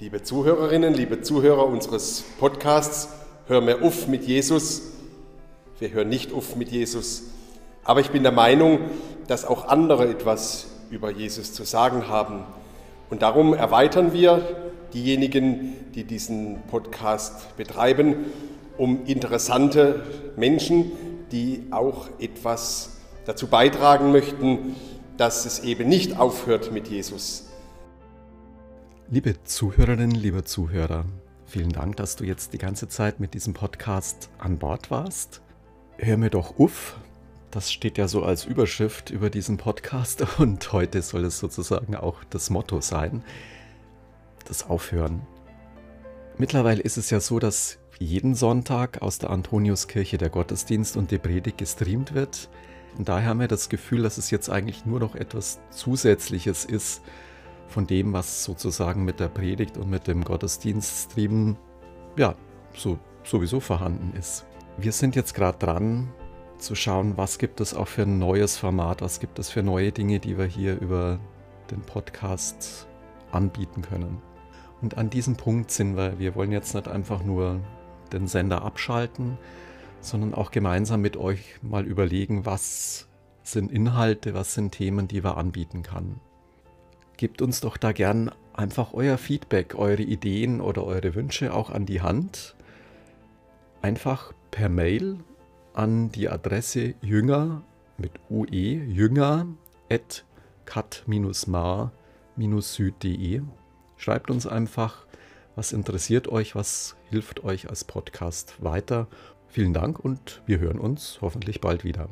Liebe Zuhörerinnen, liebe Zuhörer unseres Podcasts, hör mir auf mit Jesus. Wir hören nicht auf mit Jesus. Aber ich bin der Meinung, dass auch andere etwas über Jesus zu sagen haben. Und darum erweitern wir diejenigen, die diesen Podcast betreiben, um interessante Menschen, die auch etwas dazu beitragen möchten, dass es eben nicht aufhört mit Jesus. Liebe Zuhörerinnen, liebe Zuhörer, vielen Dank, dass du jetzt die ganze Zeit mit diesem Podcast an Bord warst. Hör mir doch uff, das steht ja so als Überschrift über diesen Podcast und heute soll es sozusagen auch das Motto sein, das Aufhören. Mittlerweile ist es ja so, dass jeden Sonntag aus der Antoniuskirche der Gottesdienst und die Predigt gestreamt wird. Und daher haben wir das Gefühl, dass es jetzt eigentlich nur noch etwas Zusätzliches ist von dem, was sozusagen mit der Predigt und mit dem Gottesdienststreamen ja so sowieso vorhanden ist. Wir sind jetzt gerade dran zu schauen, was gibt es auch für ein neues Format, was gibt es für neue Dinge, die wir hier über den Podcast anbieten können. Und an diesem Punkt sind wir. Wir wollen jetzt nicht einfach nur den Sender abschalten, sondern auch gemeinsam mit euch mal überlegen, was sind Inhalte, was sind Themen, die wir anbieten kann. Gebt uns doch da gern einfach euer Feedback, eure Ideen oder eure Wünsche auch an die Hand. Einfach per Mail an die Adresse jünger mit ue jünger at cat-mar-süd.de. Schreibt uns einfach, was interessiert euch, was hilft euch als Podcast weiter. Vielen Dank und wir hören uns hoffentlich bald wieder.